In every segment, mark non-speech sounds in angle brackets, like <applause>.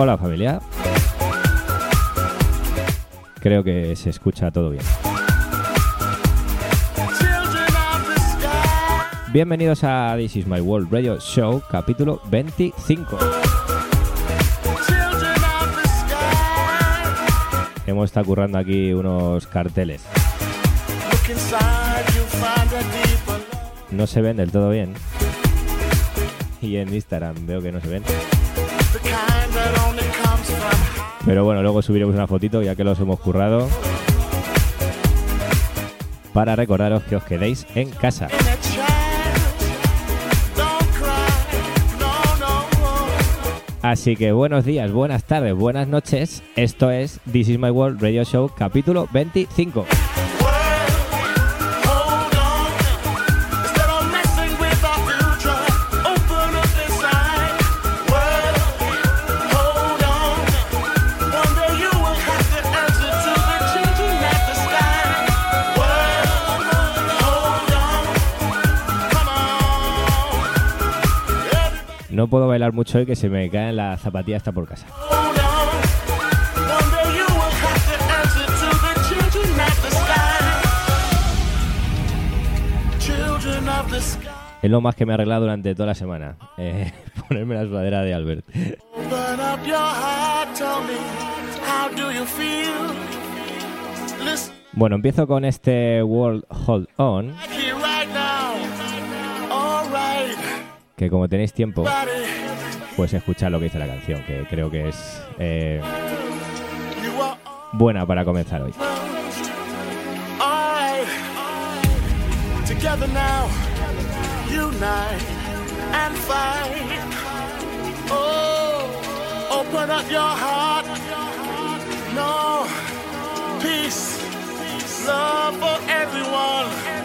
Hola familia. Creo que se escucha todo bien. Bienvenidos a This Is My World Radio Show, capítulo 25. Hemos estado currando aquí unos carteles. No se ven del todo bien. Y en Instagram veo que no se ven. Pero bueno, luego subiremos una fotito ya que los hemos currado. Para recordaros que os quedéis en casa. Así que buenos días, buenas tardes, buenas noches. Esto es This Is My World Radio Show capítulo 25. No puedo bailar mucho hoy que se me caen las zapatillas hasta por casa. Es lo más que me ha arreglado durante toda la semana. Eh, <laughs> ponerme la sudadera de Albert. Bueno, empiezo con este World Hold On. Que como tenéis tiempo, pues escuchad lo que dice la canción, que creo que es eh, buena para comenzar hoy. Together now, unite and fight. Oh, open up your heart. No, peace, love for everyone.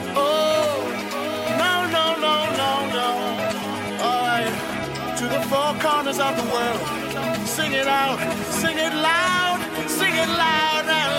Corners of the world. Sing it out, sing it loud, sing it loud and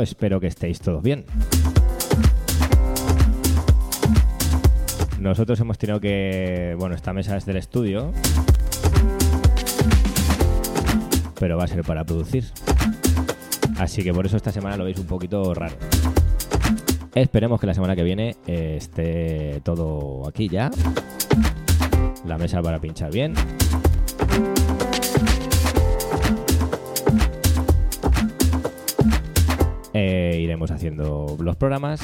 espero que estéis todos bien. Nosotros hemos tenido que. Bueno, esta mesa es del estudio. Pero va a ser para producir. Así que por eso esta semana lo veis un poquito raro. Esperemos que la semana que viene eh, esté todo aquí ya. La mesa para pinchar bien. Iremos haciendo los programas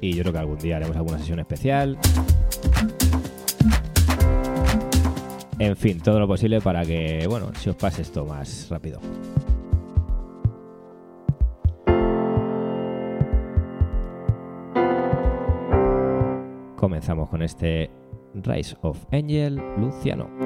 y yo creo que algún día haremos alguna sesión especial. En fin, todo lo posible para que, bueno, si os pase esto más rápido. Comenzamos con este Rise of Angel Luciano.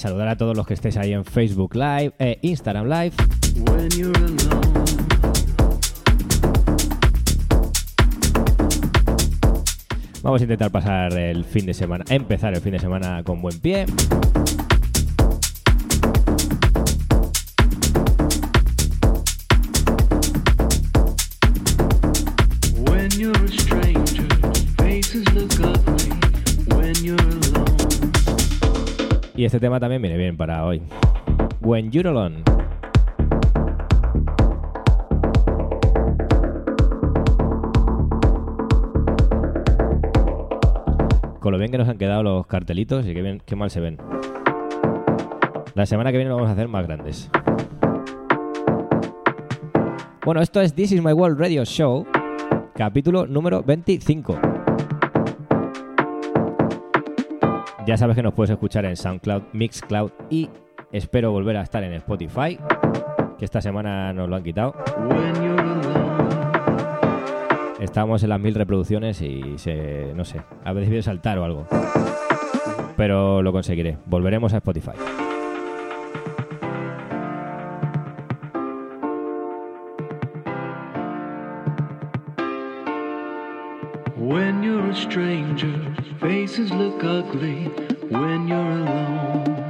Saludar a todos los que estéis ahí en Facebook Live, eh, Instagram Live. Vamos a intentar pasar el fin de semana, empezar el fin de semana con buen pie. Este tema también viene bien para hoy. When You're Alone. Con lo bien que nos han quedado los cartelitos y qué, bien, qué mal se ven. La semana que viene lo vamos a hacer más grandes. Bueno, esto es This Is My World Radio Show, capítulo número 25. Ya sabes que nos puedes escuchar en SoundCloud, Mixcloud y espero volver a estar en Spotify, que esta semana nos lo han quitado. Estábamos en las mil reproducciones y se, no sé, a veces voy a saltar o algo. Pero lo conseguiré. Volveremos a Spotify. When you're a stranger, faces look ugly when you're alone.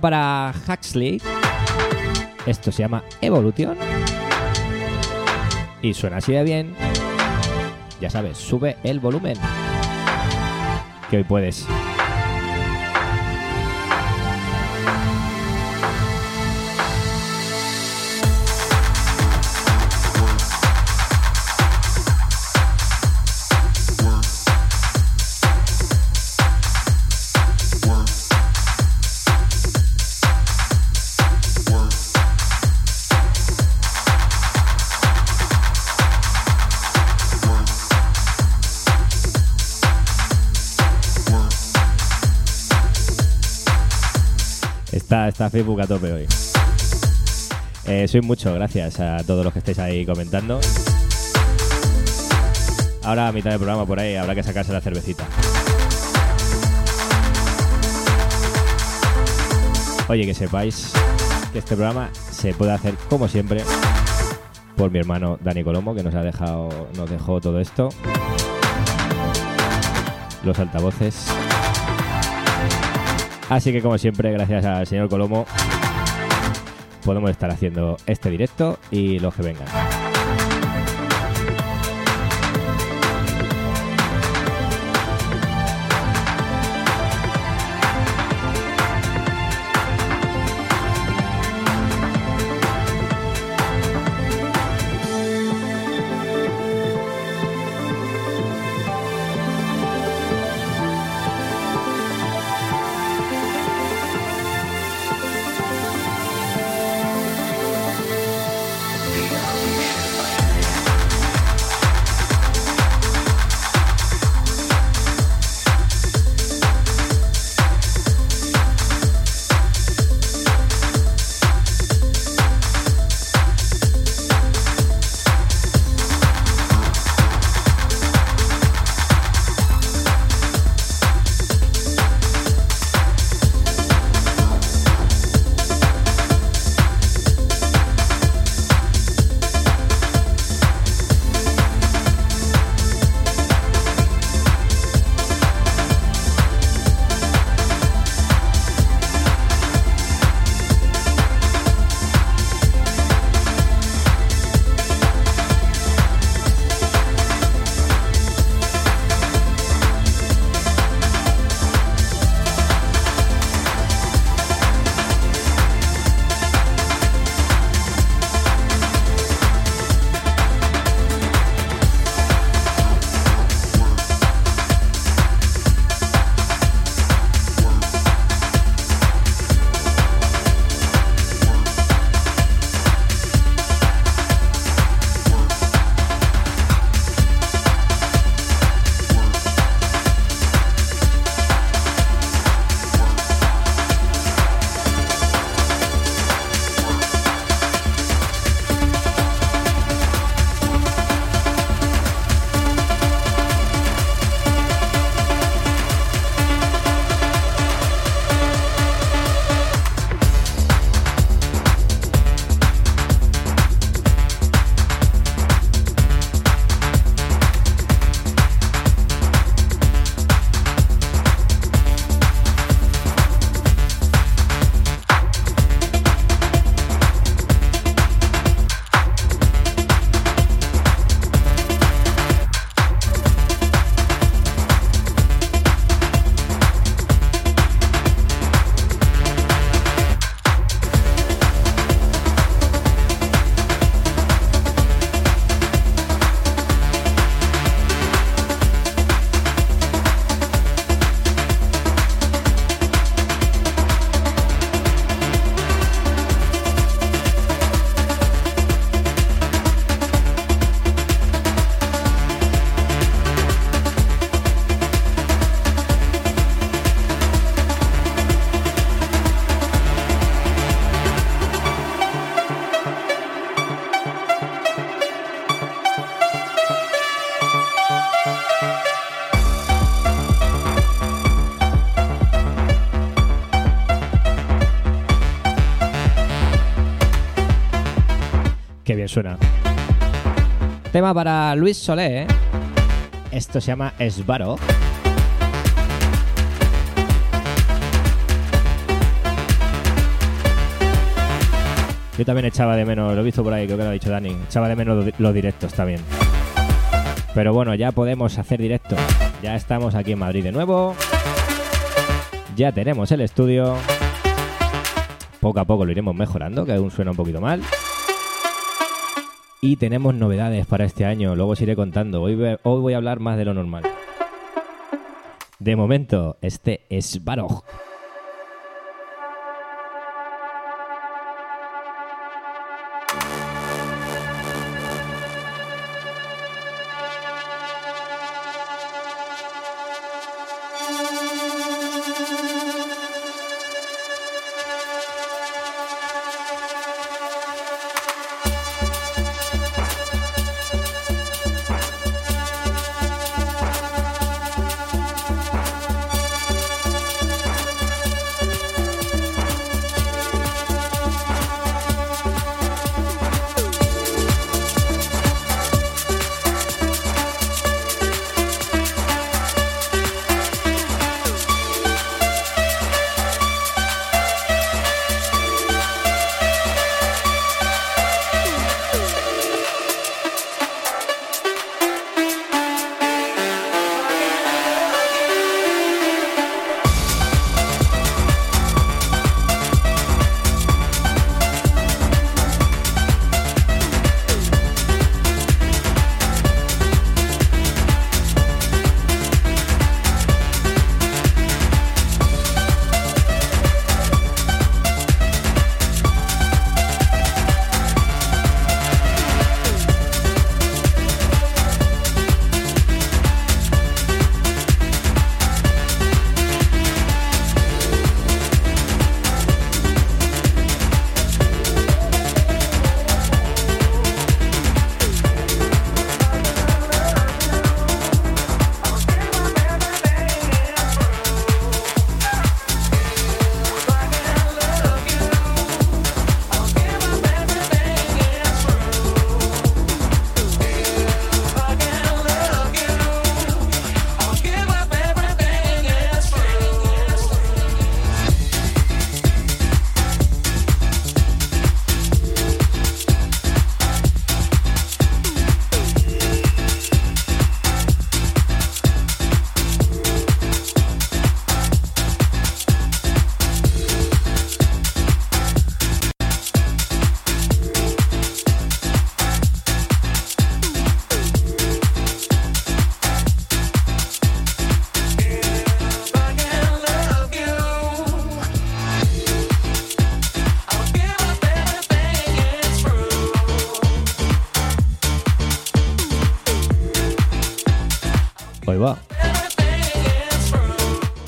Para Huxley. Esto se llama Evolution. Y suena así de bien. Ya sabes, sube el volumen. Que hoy puedes. Está, Facebook a tope hoy. Eh, soy mucho, gracias a todos los que estáis ahí comentando. Ahora a mitad del programa por ahí habrá que sacarse la cervecita. Oye, que sepáis que este programa se puede hacer como siempre por mi hermano Dani Colomo, que nos ha dejado, nos dejó todo esto. Los altavoces. Así que como siempre, gracias al señor Colomo, podemos estar haciendo este directo y los que vengan. Suena. Tema para Luis Solé. ¿eh? Esto se llama Esbaro. Yo también echaba de menos, lo he visto por ahí, creo que lo ha dicho Dani, echaba de menos los directos también. Pero bueno, ya podemos hacer directo. Ya estamos aquí en Madrid de nuevo. Ya tenemos el estudio. Poco a poco lo iremos mejorando, que aún suena un poquito mal. Y tenemos novedades para este año, luego os iré contando. Hoy, voy a hablar más de lo normal. De momento, este es Baroj.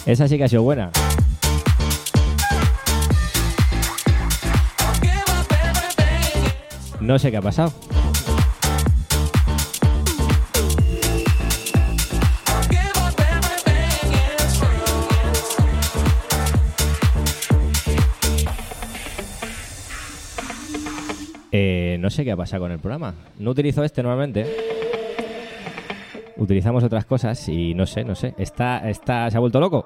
Esa sí que ha sido buena. No sé qué ha pasado. Eh, no sé qué ha pasado con el programa. No utilizo este normalmente. Utilizamos otras cosas y no sé, no sé. Está, está, se ha vuelto loco.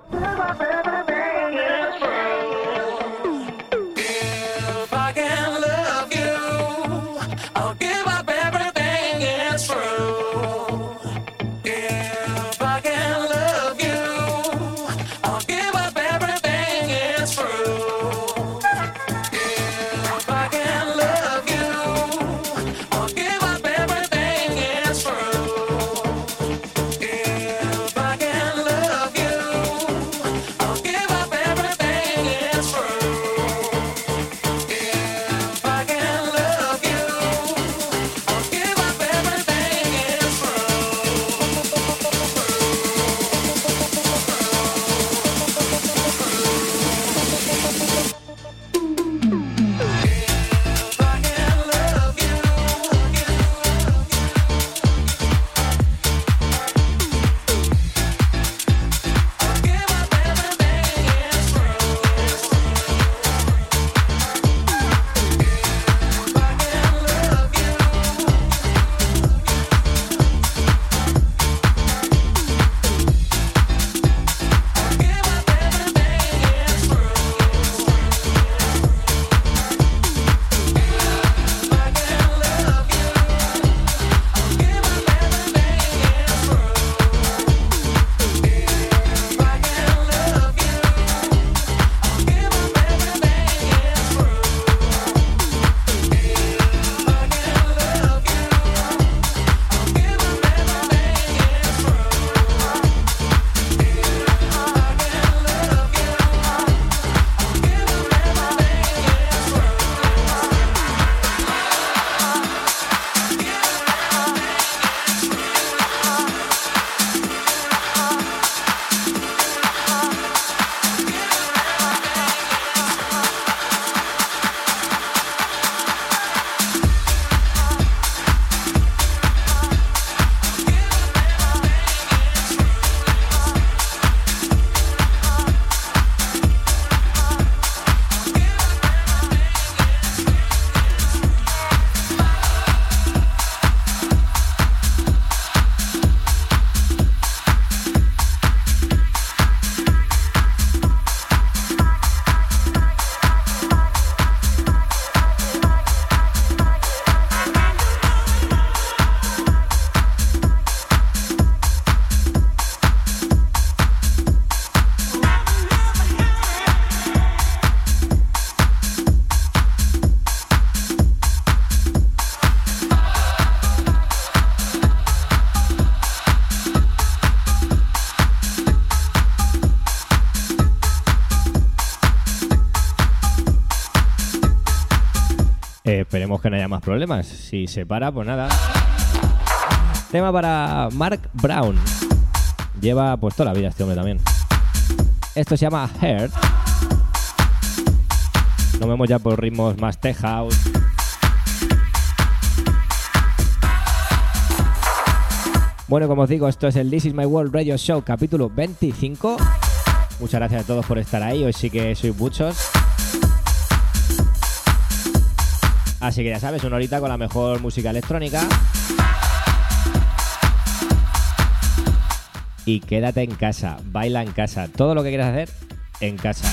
Problemas. Si se para, pues nada. Tema para Mark Brown. Lleva pues toda la vida este hombre también. Esto se llama Heart. Nos vemos ya por ritmos más tech house. Bueno, como os digo, esto es el This is My World Radio Show capítulo 25. Muchas gracias a todos por estar ahí. Hoy sí que sois muchos. Así que ya sabes, una horita con la mejor música electrónica. Y quédate en casa, baila en casa. Todo lo que quieras hacer, en casa.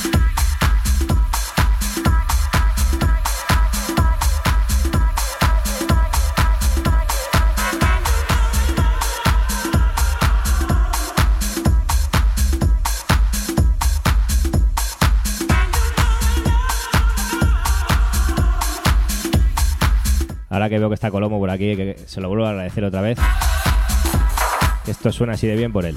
Que veo que está Colomo por aquí, que se lo vuelvo a agradecer otra vez. Esto suena así de bien por él.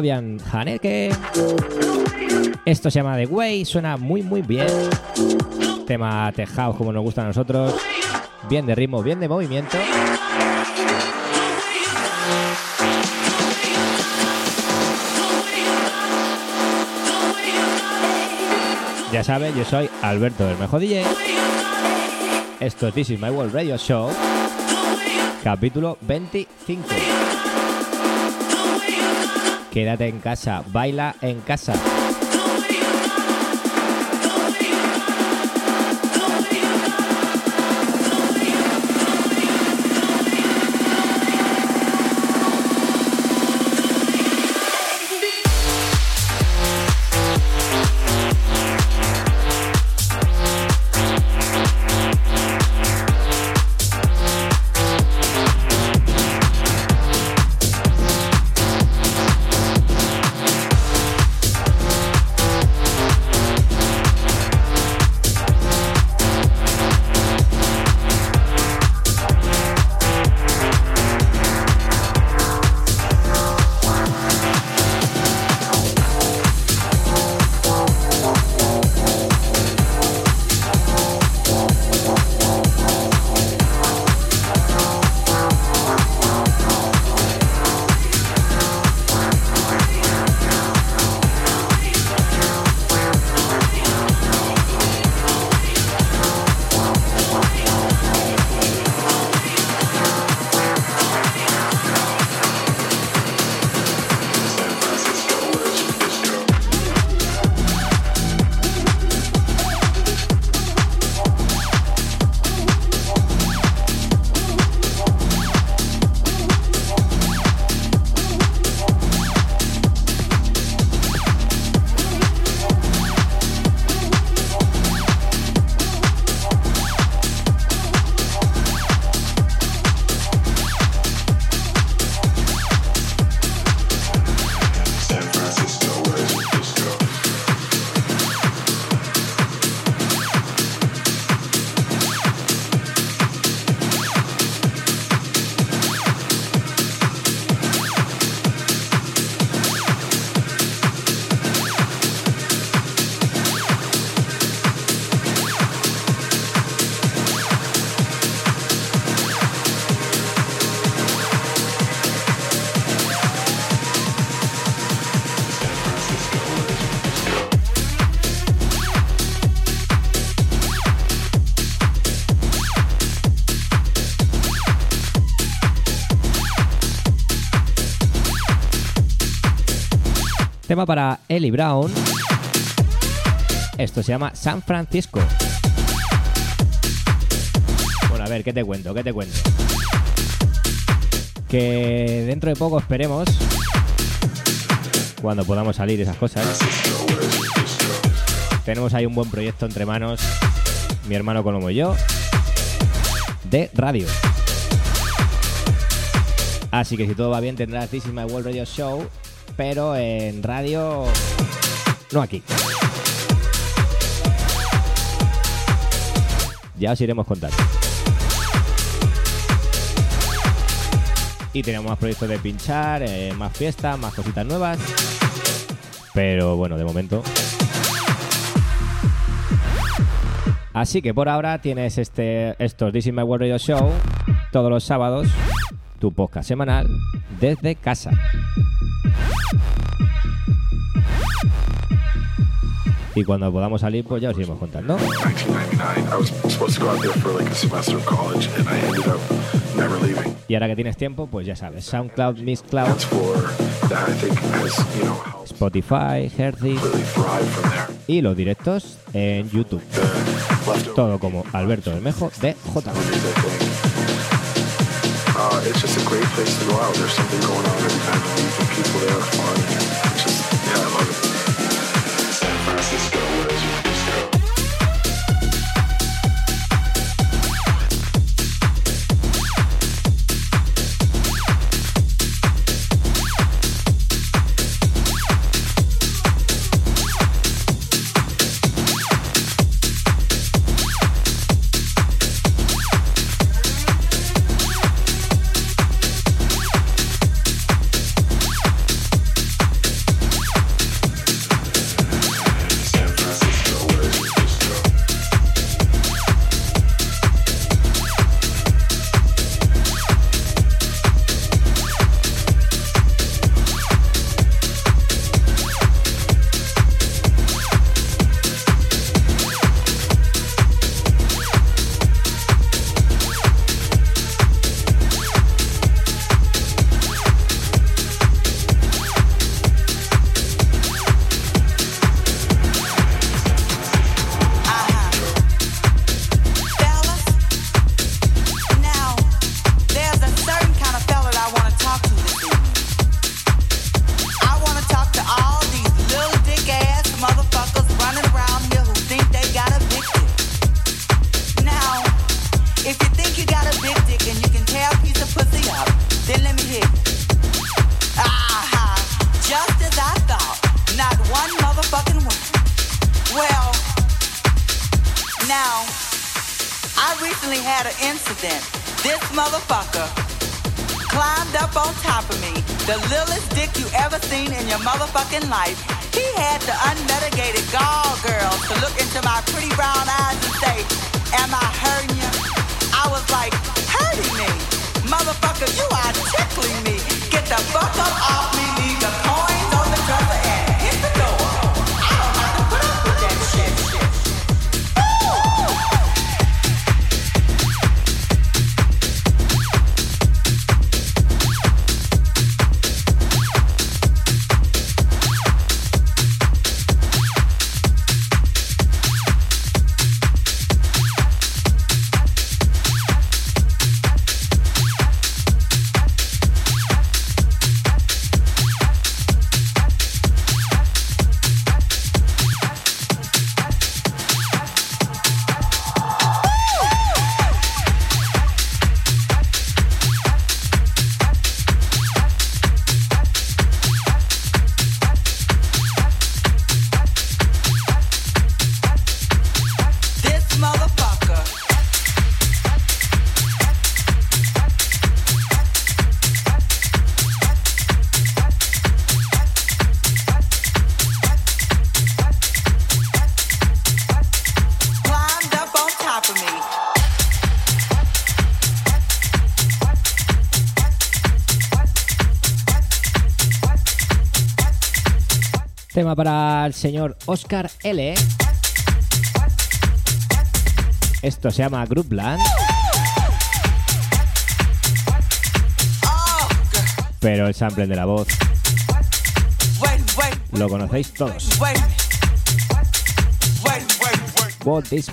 Fabian Haneke. Esto se llama The Way, suena muy muy bien. Tema tech house como nos gusta a nosotros. Bien de ritmo, bien de movimiento. Ya sabes, yo soy Alberto del Mejor DJ. Esto es This is My World Radio Show, capítulo 25. Quédate en casa, baila en casa. Tema para Ellie Brown. Esto se llama San Francisco. Bueno, a ver, ¿qué te cuento? ¿Qué te cuento? Que dentro de poco esperemos, cuando podamos salir esas cosas, tenemos ahí un buen proyecto entre manos, mi hermano Colomo y yo, de radio. Así que si todo va bien tendrás This is my World Radio Show, pero en radio, no aquí. Ya os iremos contando. Y tenemos más proyectos de pinchar, eh, más fiestas, más cositas nuevas. Pero bueno, de momento. Así que por ahora tienes este estos This is My World Radio Show todos los sábados, tu podcast semanal desde casa. Y cuando podamos salir, pues ya os iremos contando. 1999. I was supposed to go out there for like a semester of college, and I ended up never leaving. Y ahora que tienes tiempo, pues ya sabes, SoundCloud, Mixcloud, Spotify, there. y los directos en YouTube. Todo como Alberto Bermejo de J. it's just a great place to go out. There's something going on every time you meet people there fun. Just yeah, Tema para el señor Oscar L. Esto se llama Groupland, pero el sample de la voz lo conocéis todos. What this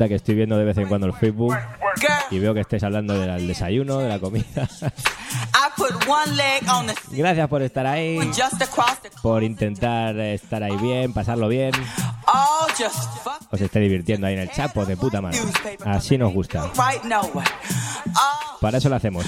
Encanta que estoy viendo de vez en cuando el Facebook y veo que estés hablando del desayuno, de la comida. Gracias por estar ahí, por intentar estar ahí bien, pasarlo bien. Os esté divirtiendo ahí en el chapo de puta madre. Así nos gusta. Oh, Para eso lo hacemos.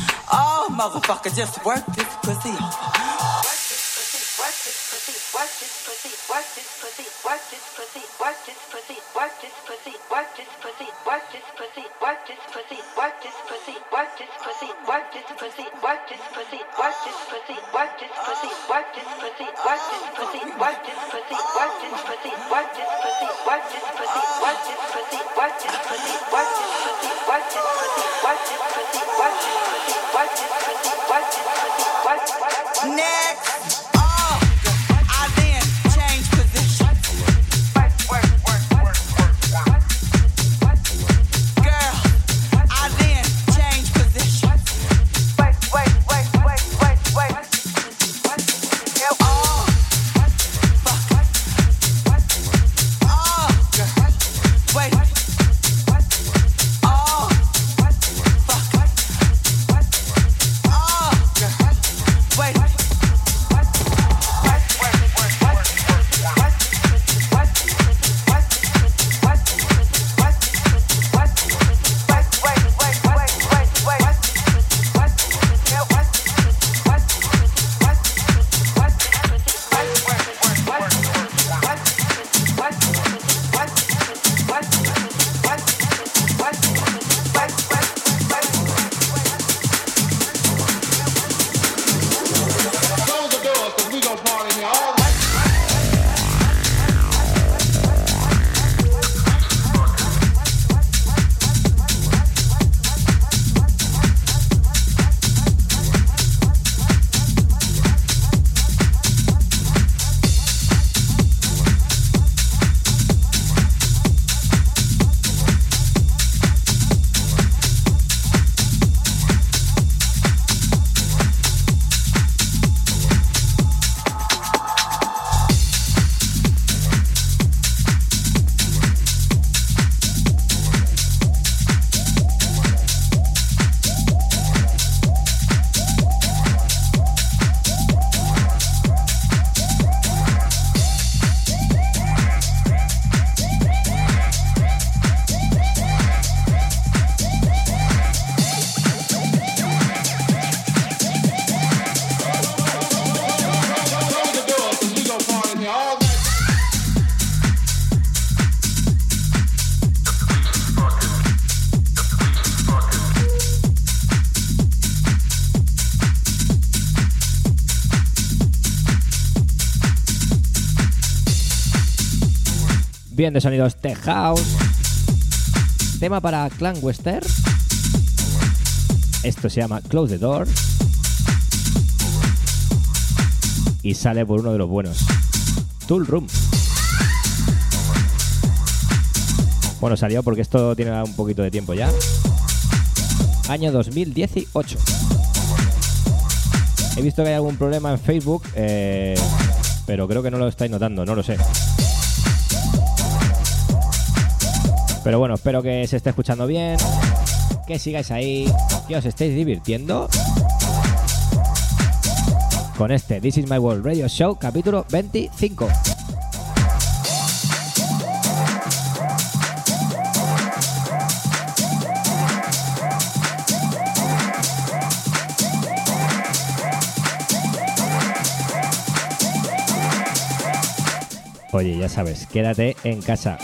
De sonidos Tech House. Tema para Clan Western. Esto se llama Close the Door. Y sale por uno de los buenos. Tool Room. Bueno, salió porque esto tiene un poquito de tiempo ya. Año 2018. He visto que hay algún problema en Facebook, eh, pero creo que no lo estáis notando, no lo sé. Pero bueno, espero que se esté escuchando bien, que sigáis ahí, que os estéis divirtiendo con este This is My World Radio Show capítulo 25. Oye, ya sabes, quédate en casa.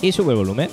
y sube el volumen.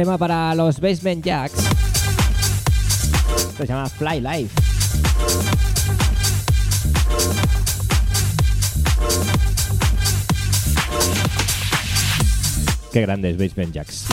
tema para los Basement Jacks. Se llama Fly Life. Qué grandes Basement Jacks.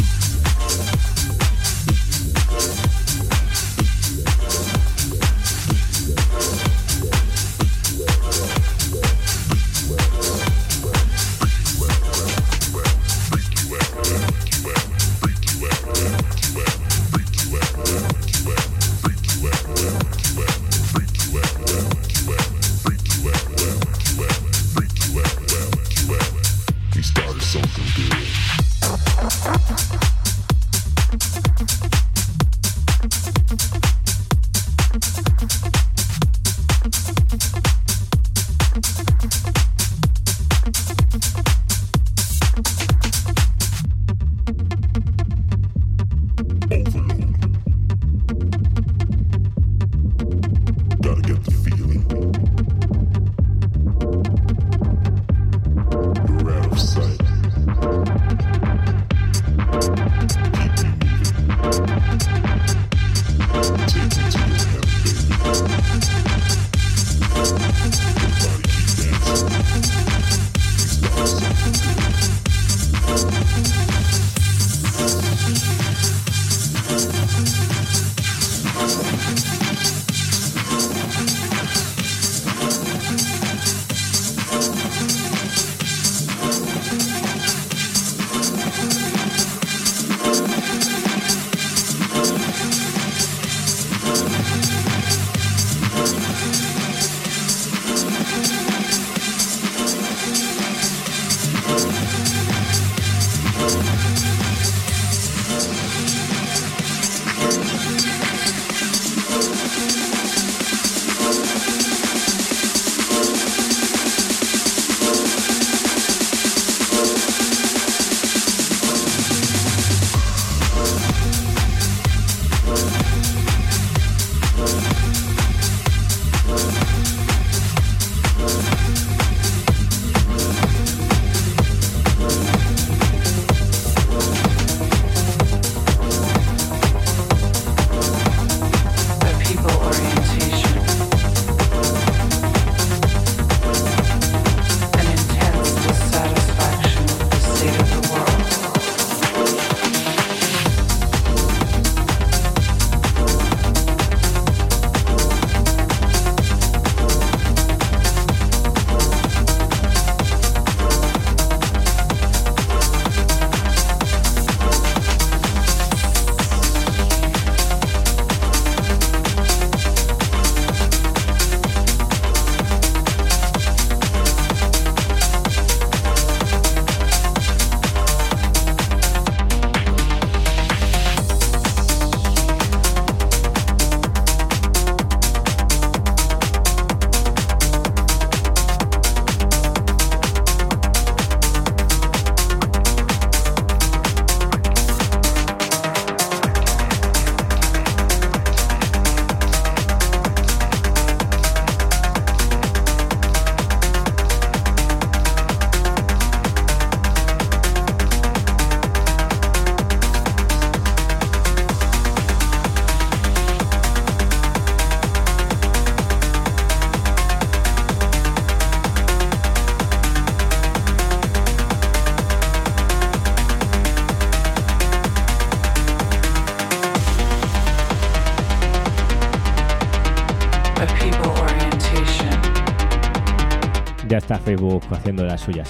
Facebook haciendo las suyas.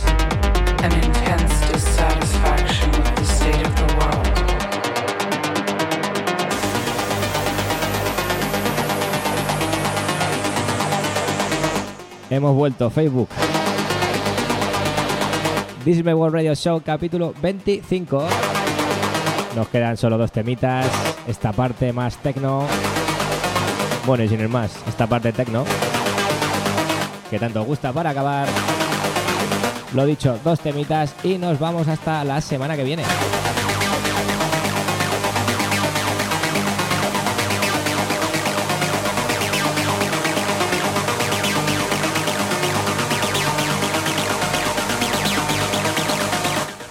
Hemos vuelto, Facebook. This is my World Radio Show, capítulo 25. Nos quedan solo dos temitas. Esta parte más tecno. Bueno, y sin ir más, esta parte tecno. Que tanto gusta para acabar. Lo dicho, dos temitas y nos vamos hasta la semana que viene.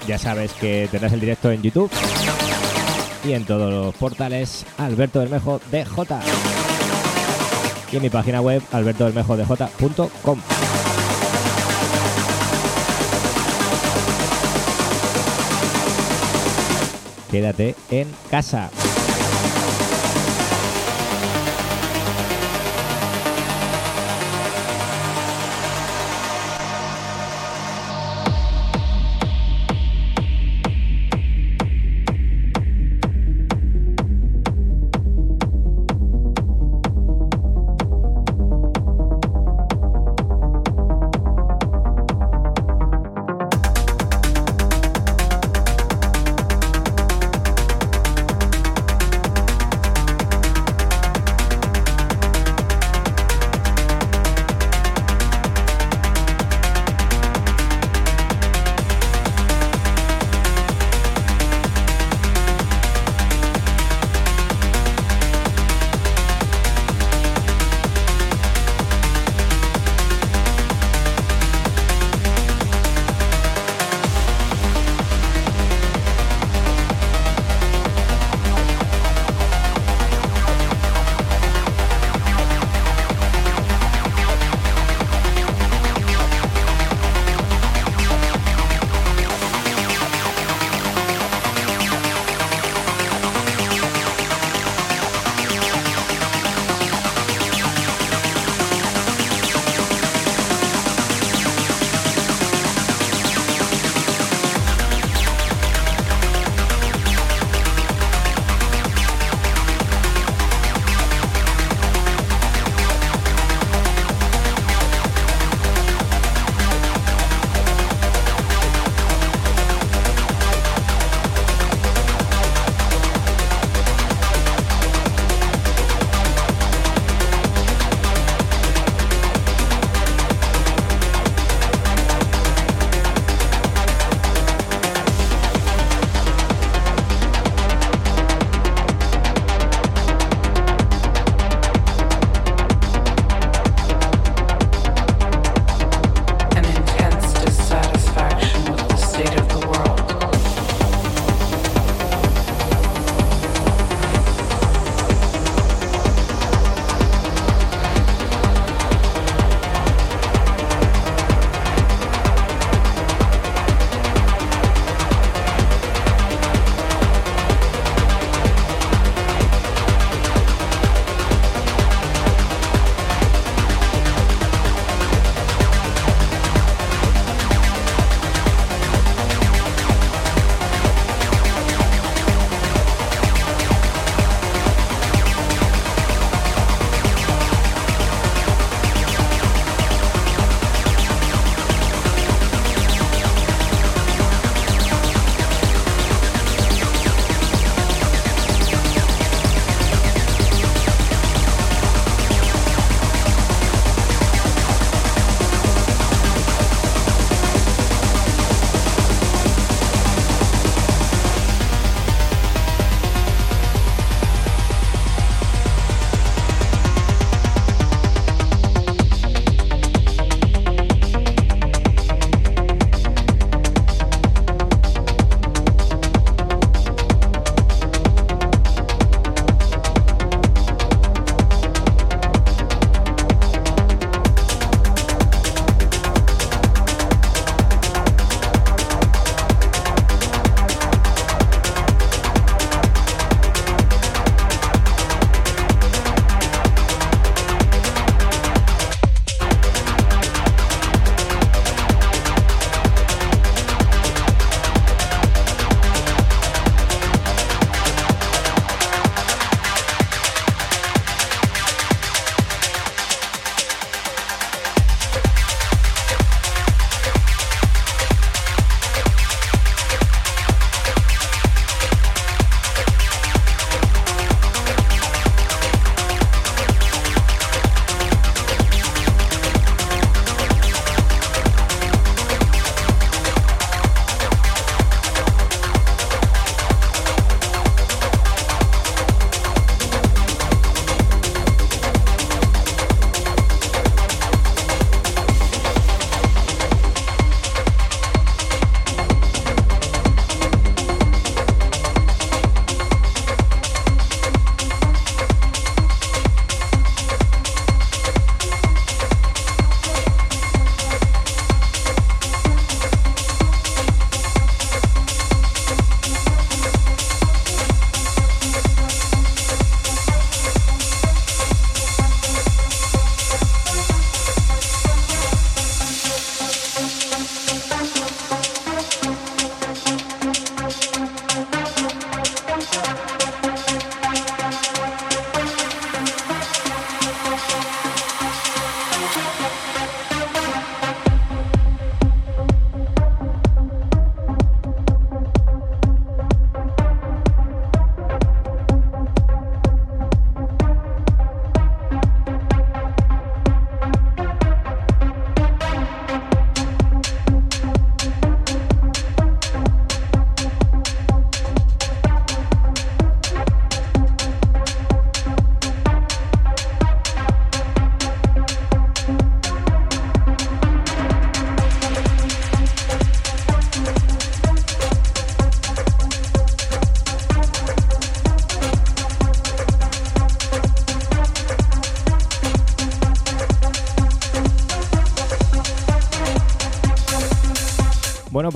Ya sabes que tendrás el directo en YouTube y en todos los portales Alberto Bermejo DJ y en mi página web albertobermejodj.com. Quédate en casa.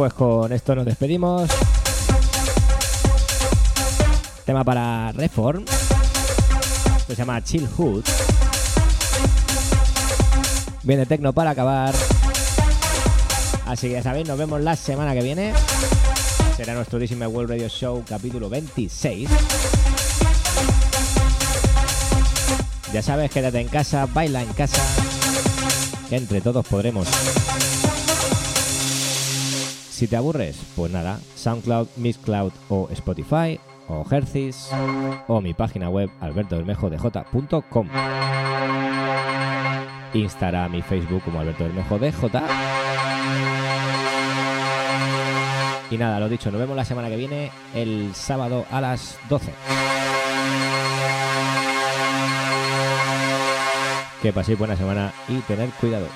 Pues con esto nos despedimos. Tema para Reform. se llama Chill Hood. Viene Tecno para acabar. Así que ya sabéis, nos vemos la semana que viene. Será nuestro Disney World Radio Show capítulo 26. Ya sabes, quédate en casa, baila en casa, que entre todos podremos. Si te aburres, pues nada, SoundCloud, Mixcloud o Spotify o Hercis o mi página web albertobermejodj.com Instagram y Facebook como Alberto Bermejo DJ. Y nada, lo dicho, nos vemos la semana que viene, el sábado a las 12. Que paséis buena semana y tened cuidado.